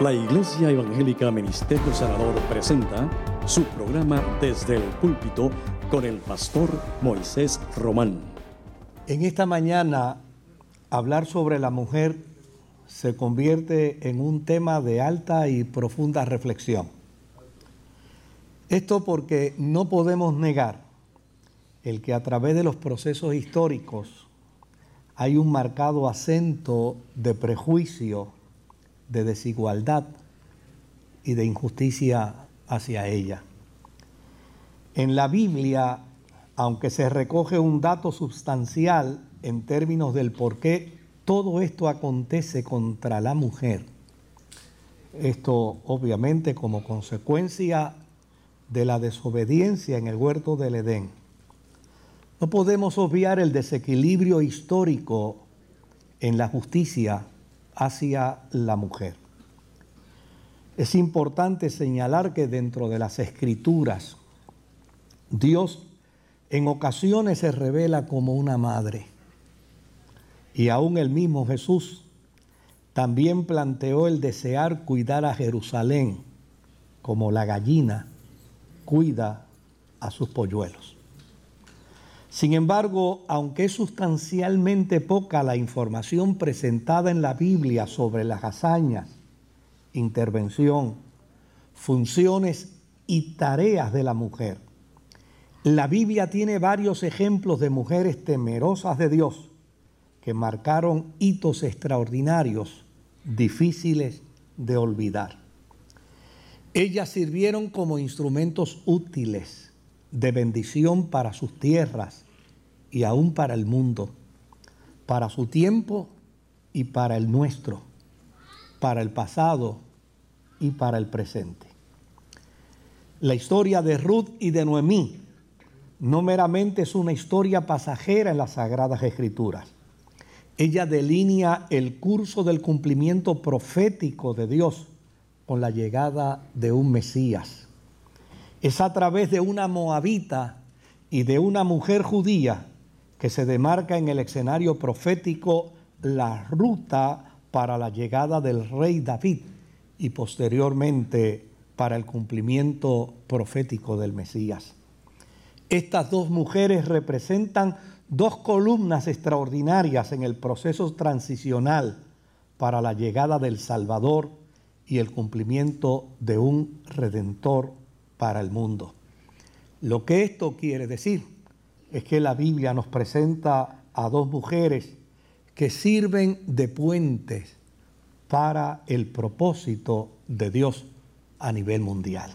La Iglesia Evangélica Ministerio Sanador presenta su programa Desde el Púlpito con el pastor Moisés Román. En esta mañana, hablar sobre la mujer se convierte en un tema de alta y profunda reflexión. Esto porque no podemos negar el que a través de los procesos históricos hay un marcado acento de prejuicio de desigualdad y de injusticia hacia ella. En la Biblia, aunque se recoge un dato sustancial en términos del por qué todo esto acontece contra la mujer, esto obviamente como consecuencia de la desobediencia en el huerto del Edén, no podemos obviar el desequilibrio histórico en la justicia hacia la mujer. Es importante señalar que dentro de las escrituras, Dios en ocasiones se revela como una madre. Y aún el mismo Jesús también planteó el desear cuidar a Jerusalén como la gallina cuida a sus polluelos. Sin embargo, aunque es sustancialmente poca la información presentada en la Biblia sobre las hazañas, intervención, funciones y tareas de la mujer, la Biblia tiene varios ejemplos de mujeres temerosas de Dios que marcaron hitos extraordinarios, difíciles de olvidar. Ellas sirvieron como instrumentos útiles de bendición para sus tierras y aún para el mundo, para su tiempo y para el nuestro, para el pasado y para el presente. La historia de Ruth y de Noemí no meramente es una historia pasajera en las Sagradas Escrituras. Ella delinea el curso del cumplimiento profético de Dios con la llegada de un Mesías. Es a través de una moabita y de una mujer judía que se demarca en el escenario profético la ruta para la llegada del rey David y posteriormente para el cumplimiento profético del Mesías. Estas dos mujeres representan dos columnas extraordinarias en el proceso transicional para la llegada del Salvador y el cumplimiento de un redentor para el mundo. Lo que esto quiere decir es que la Biblia nos presenta a dos mujeres que sirven de puentes para el propósito de Dios a nivel mundial.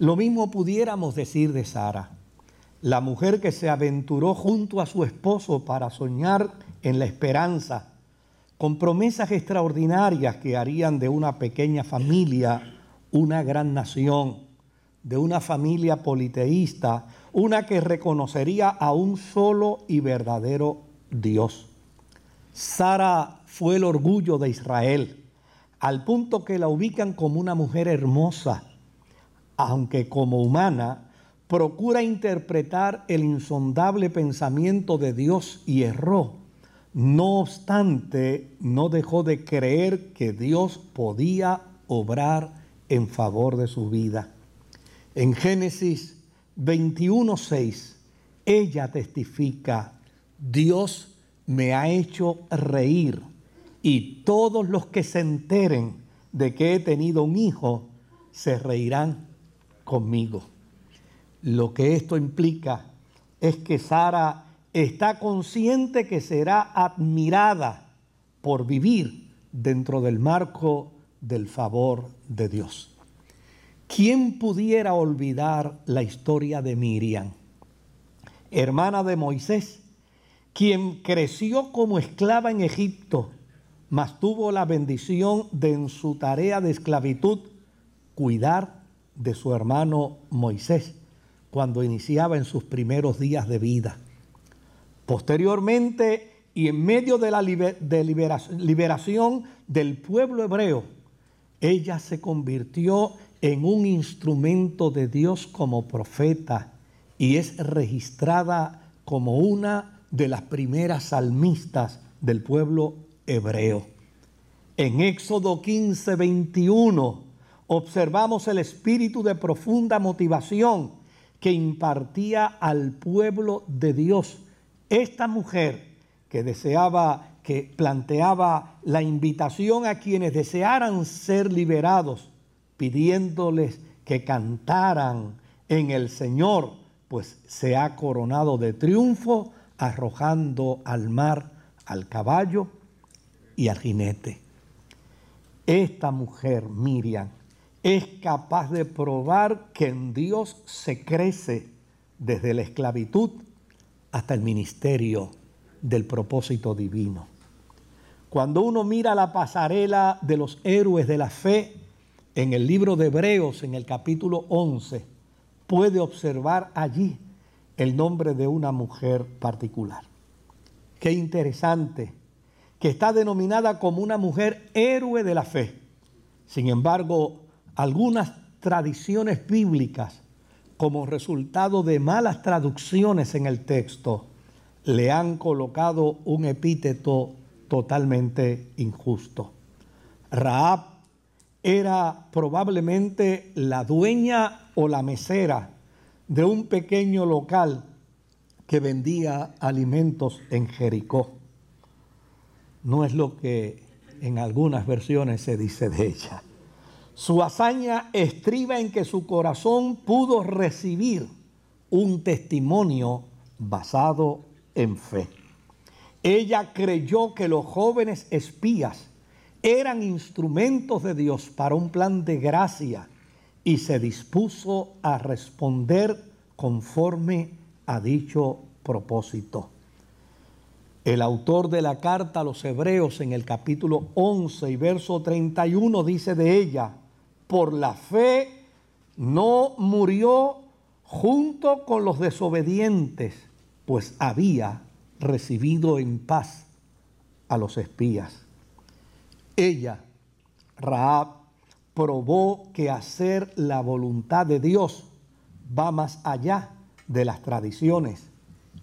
Lo mismo pudiéramos decir de Sara, la mujer que se aventuró junto a su esposo para soñar en la esperanza, con promesas extraordinarias que harían de una pequeña familia una gran nación de una familia politeísta, una que reconocería a un solo y verdadero Dios. Sara fue el orgullo de Israel, al punto que la ubican como una mujer hermosa, aunque como humana procura interpretar el insondable pensamiento de Dios y erró. No obstante, no dejó de creer que Dios podía obrar en favor de su vida. En Génesis 21:6, ella testifica, Dios me ha hecho reír y todos los que se enteren de que he tenido un hijo se reirán conmigo. Lo que esto implica es que Sara está consciente que será admirada por vivir dentro del marco del favor de Dios. ¿Quién pudiera olvidar la historia de Miriam, hermana de Moisés, quien creció como esclava en Egipto, mas tuvo la bendición de en su tarea de esclavitud cuidar de su hermano Moisés cuando iniciaba en sus primeros días de vida? Posteriormente, y en medio de la liberación del pueblo hebreo, ella se convirtió en un instrumento de Dios como profeta y es registrada como una de las primeras salmistas del pueblo hebreo. En Éxodo 15, 21 observamos el espíritu de profunda motivación que impartía al pueblo de Dios. Esta mujer que deseaba, que planteaba la invitación a quienes desearan ser liberados, pidiéndoles que cantaran en el Señor, pues se ha coronado de triunfo arrojando al mar al caballo y al jinete. Esta mujer, Miriam, es capaz de probar que en Dios se crece desde la esclavitud hasta el ministerio del propósito divino. Cuando uno mira la pasarela de los héroes de la fe en el libro de Hebreos, en el capítulo 11, puede observar allí el nombre de una mujer particular. Qué interesante, que está denominada como una mujer héroe de la fe. Sin embargo, algunas tradiciones bíblicas, como resultado de malas traducciones en el texto, le han colocado un epíteto totalmente injusto. Raab era probablemente la dueña o la mesera de un pequeño local que vendía alimentos en Jericó. No es lo que en algunas versiones se dice de ella. Su hazaña estriba en que su corazón pudo recibir un testimonio basado en fe. Ella creyó que los jóvenes espías eran instrumentos de Dios para un plan de gracia y se dispuso a responder conforme a dicho propósito. El autor de la carta a los hebreos en el capítulo 11 y verso 31 dice de ella, por la fe no murió junto con los desobedientes, pues había recibido en paz a los espías. Ella, Raab, probó que hacer la voluntad de Dios va más allá de las tradiciones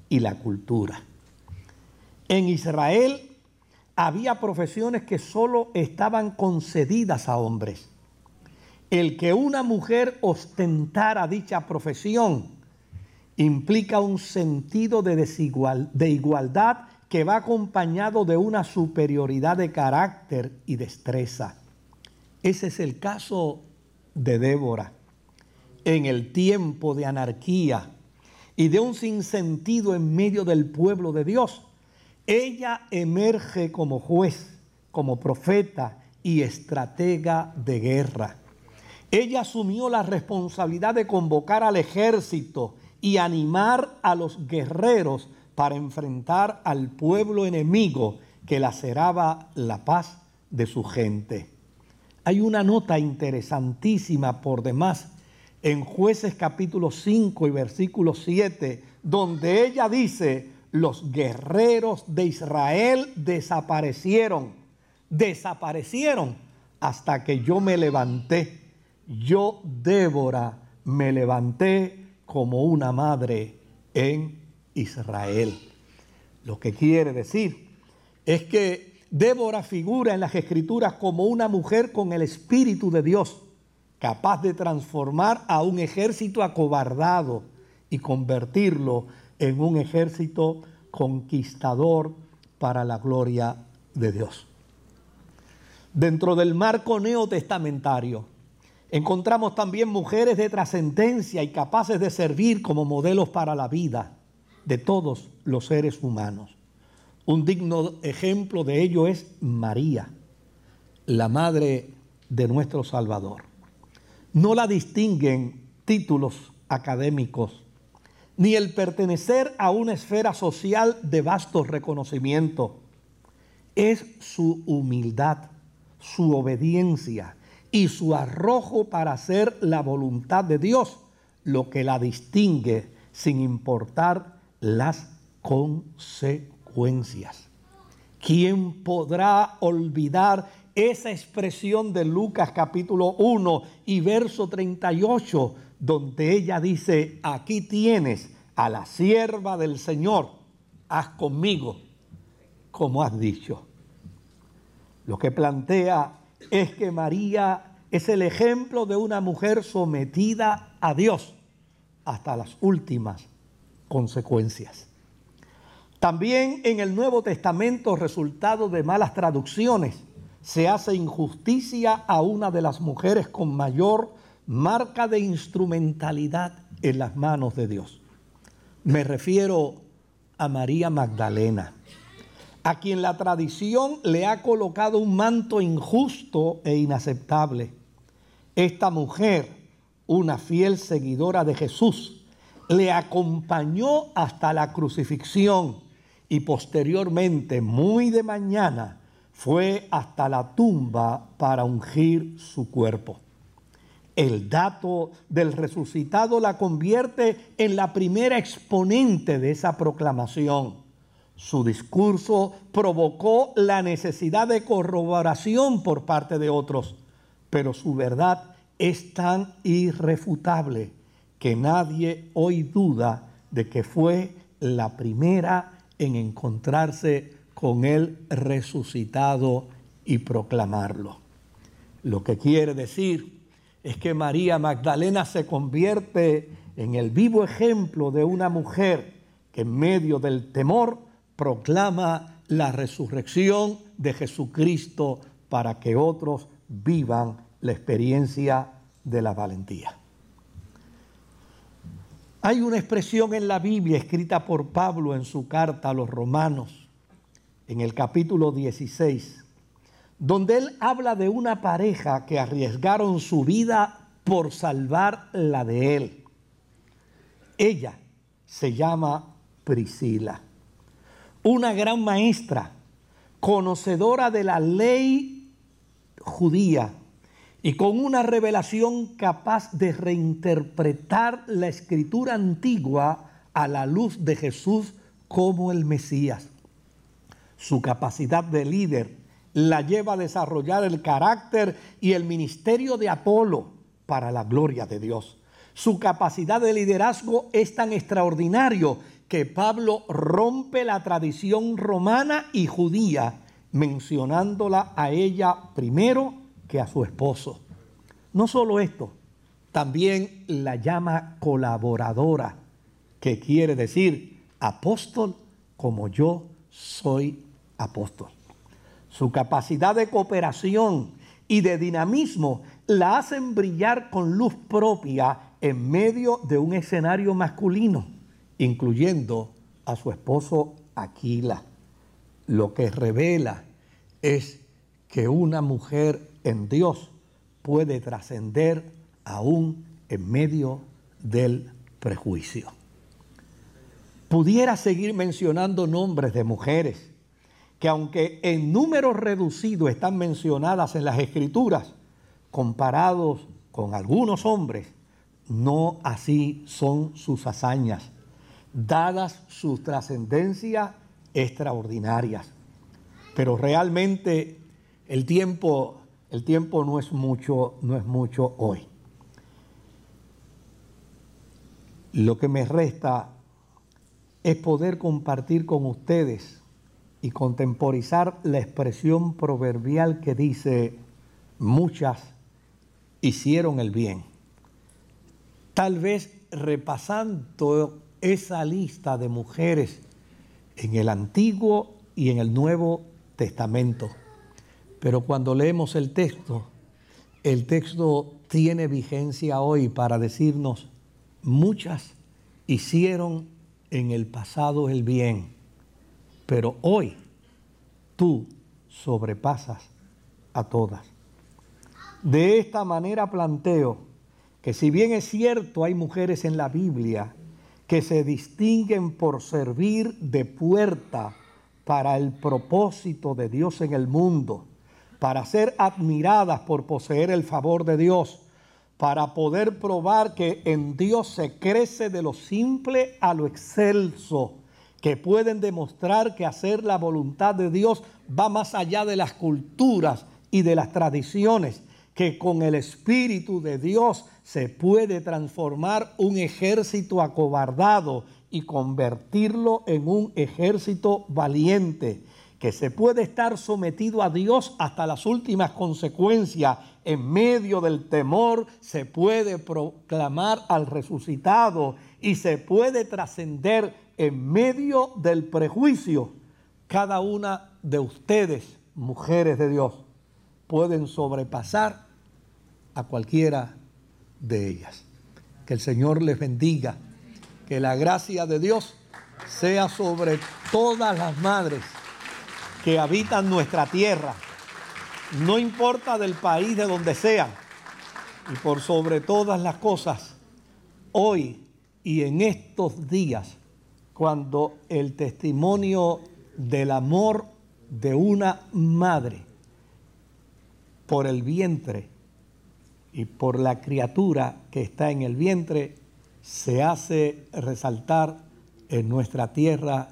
y la cultura. En Israel había profesiones que solo estaban concedidas a hombres el que una mujer ostentara dicha profesión implica un sentido de, desigual, de igualdad que va acompañado de una superioridad de carácter y destreza. Ese es el caso de Débora. En el tiempo de anarquía y de un sinsentido en medio del pueblo de Dios, ella emerge como juez, como profeta y estratega de guerra ella asumió la responsabilidad de convocar al ejército y animar a los guerreros para enfrentar al pueblo enemigo que laceraba la paz de su gente. Hay una nota interesantísima por demás en jueces capítulo 5 y versículo 7, donde ella dice, los guerreros de Israel desaparecieron, desaparecieron hasta que yo me levanté yo, Débora, me levanté como una madre en Israel. Lo que quiere decir es que Débora figura en las escrituras como una mujer con el Espíritu de Dios, capaz de transformar a un ejército acobardado y convertirlo en un ejército conquistador para la gloria de Dios. Dentro del marco neotestamentario, Encontramos también mujeres de trascendencia y capaces de servir como modelos para la vida de todos los seres humanos. Un digno ejemplo de ello es María, la madre de nuestro Salvador. No la distinguen títulos académicos, ni el pertenecer a una esfera social de vasto reconocimiento. Es su humildad, su obediencia, y su arrojo para hacer la voluntad de Dios, lo que la distingue sin importar las consecuencias. ¿Quién podrá olvidar esa expresión de Lucas capítulo 1 y verso 38, donde ella dice, aquí tienes a la sierva del Señor, haz conmigo como has dicho. lo que plantea es que María es el ejemplo de una mujer sometida a Dios hasta las últimas consecuencias. También en el Nuevo Testamento, resultado de malas traducciones, se hace injusticia a una de las mujeres con mayor marca de instrumentalidad en las manos de Dios. Me refiero a María Magdalena, a quien la tradición le ha colocado un manto injusto e inaceptable. Esta mujer, una fiel seguidora de Jesús, le acompañó hasta la crucifixión y posteriormente, muy de mañana, fue hasta la tumba para ungir su cuerpo. El dato del resucitado la convierte en la primera exponente de esa proclamación. Su discurso provocó la necesidad de corroboración por parte de otros, pero su verdad es tan irrefutable que nadie hoy duda de que fue la primera en encontrarse con el resucitado y proclamarlo. Lo que quiere decir es que María Magdalena se convierte en el vivo ejemplo de una mujer que en medio del temor proclama la resurrección de Jesucristo para que otros vivan la experiencia de la valentía. Hay una expresión en la Biblia escrita por Pablo en su carta a los romanos, en el capítulo 16, donde él habla de una pareja que arriesgaron su vida por salvar la de él. Ella se llama Priscila, una gran maestra, conocedora de la ley judía y con una revelación capaz de reinterpretar la escritura antigua a la luz de Jesús como el Mesías. Su capacidad de líder la lleva a desarrollar el carácter y el ministerio de Apolo para la gloria de Dios. Su capacidad de liderazgo es tan extraordinario que Pablo rompe la tradición romana y judía mencionándola a ella primero que a su esposo. No solo esto, también la llama colaboradora, que quiere decir apóstol como yo soy apóstol. Su capacidad de cooperación y de dinamismo la hacen brillar con luz propia en medio de un escenario masculino, incluyendo a su esposo Aquila. Lo que revela es que una mujer en Dios puede trascender aún en medio del prejuicio. Pudiera seguir mencionando nombres de mujeres que aunque en número reducido están mencionadas en las escrituras, comparados con algunos hombres, no así son sus hazañas, dadas sus trascendencias extraordinarias. Pero realmente el tiempo, el tiempo no es mucho, no es mucho hoy. Lo que me resta es poder compartir con ustedes y contemporizar la expresión proverbial que dice, muchas hicieron el bien. Tal vez repasando esa lista de mujeres en el Antiguo y en el Nuevo Testamento pero cuando leemos el texto, el texto tiene vigencia hoy para decirnos, muchas hicieron en el pasado el bien, pero hoy tú sobrepasas a todas. De esta manera planteo que si bien es cierto hay mujeres en la Biblia que se distinguen por servir de puerta para el propósito de Dios en el mundo, para ser admiradas por poseer el favor de Dios, para poder probar que en Dios se crece de lo simple a lo excelso, que pueden demostrar que hacer la voluntad de Dios va más allá de las culturas y de las tradiciones, que con el Espíritu de Dios se puede transformar un ejército acobardado y convertirlo en un ejército valiente que se puede estar sometido a Dios hasta las últimas consecuencias. En medio del temor se puede proclamar al resucitado y se puede trascender en medio del prejuicio. Cada una de ustedes, mujeres de Dios, pueden sobrepasar a cualquiera de ellas. Que el Señor les bendiga, que la gracia de Dios sea sobre todas las madres que habitan nuestra tierra, no importa del país de donde sean, y por sobre todas las cosas, hoy y en estos días, cuando el testimonio del amor de una madre por el vientre y por la criatura que está en el vientre se hace resaltar en nuestra tierra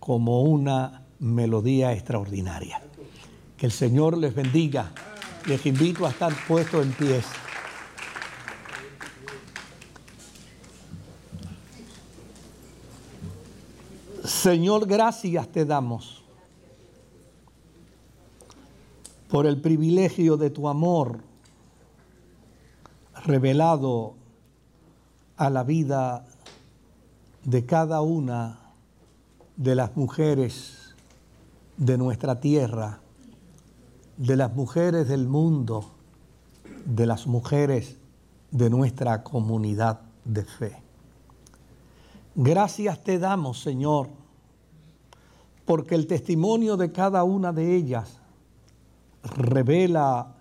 como una melodía extraordinaria. Que el Señor les bendiga. Les invito a estar puestos en pies. Señor, gracias te damos por el privilegio de tu amor revelado a la vida de cada una de las mujeres de nuestra tierra, de las mujeres del mundo, de las mujeres de nuestra comunidad de fe. Gracias te damos, Señor, porque el testimonio de cada una de ellas revela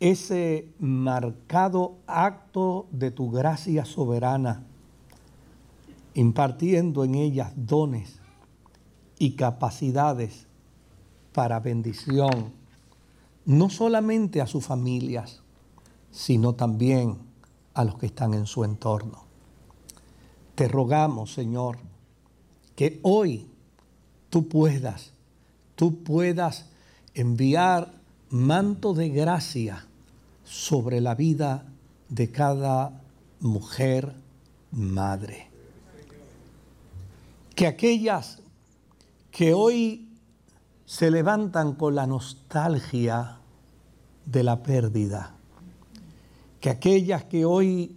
ese marcado acto de tu gracia soberana, impartiendo en ellas dones y capacidades para bendición, no solamente a sus familias, sino también a los que están en su entorno. Te rogamos, Señor, que hoy tú puedas, tú puedas enviar manto de gracia sobre la vida de cada mujer madre. Que aquellas que hoy se levantan con la nostalgia de la pérdida, que aquellas que hoy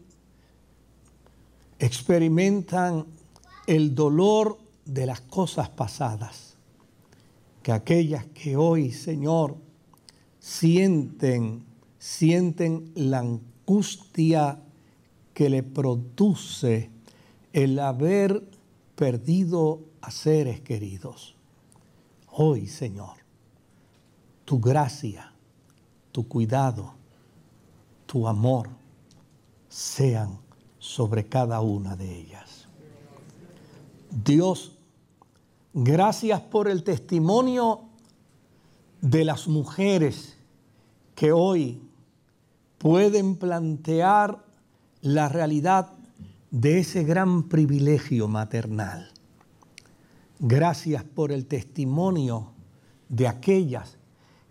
experimentan el dolor de las cosas pasadas, que aquellas que hoy, Señor, sienten, sienten la angustia que le produce el haber perdido a seres queridos. Hoy, Señor, tu gracia, tu cuidado, tu amor sean sobre cada una de ellas. Dios, gracias por el testimonio de las mujeres que hoy pueden plantear la realidad de ese gran privilegio maternal. Gracias por el testimonio de aquellas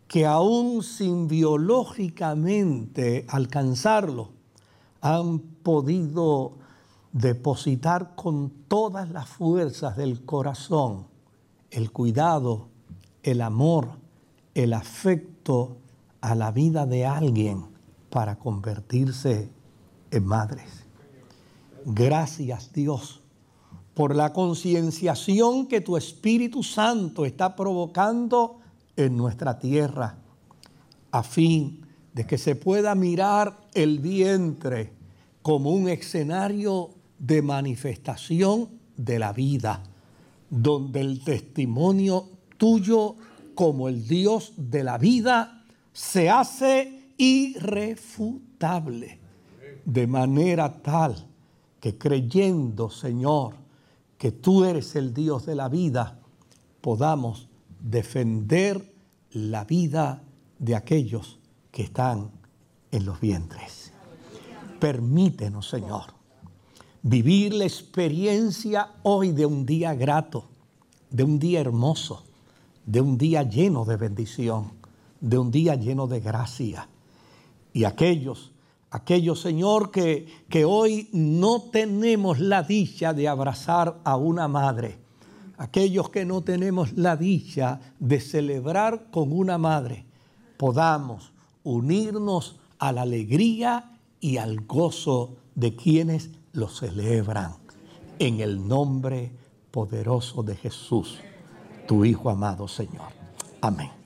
que aún sin biológicamente alcanzarlo, han podido depositar con todas las fuerzas del corazón el cuidado, el amor, el afecto a la vida de alguien para convertirse en madres. Gracias Dios por la concienciación que tu Espíritu Santo está provocando en nuestra tierra, a fin de que se pueda mirar el vientre como un escenario de manifestación de la vida, donde el testimonio tuyo como el Dios de la vida se hace irrefutable, de manera tal que creyendo, Señor, que tú eres el Dios de la vida, podamos defender la vida de aquellos que están en los vientres. Permítenos, Señor, vivir la experiencia hoy de un día grato, de un día hermoso, de un día lleno de bendición, de un día lleno de gracia. Y aquellos aquellos, Señor, que, que hoy no tenemos la dicha de abrazar a una madre, aquellos que no tenemos la dicha de celebrar con una madre, podamos unirnos a la alegría y al gozo de quienes lo celebran. En el nombre poderoso de Jesús, tu Hijo amado Señor. Amén.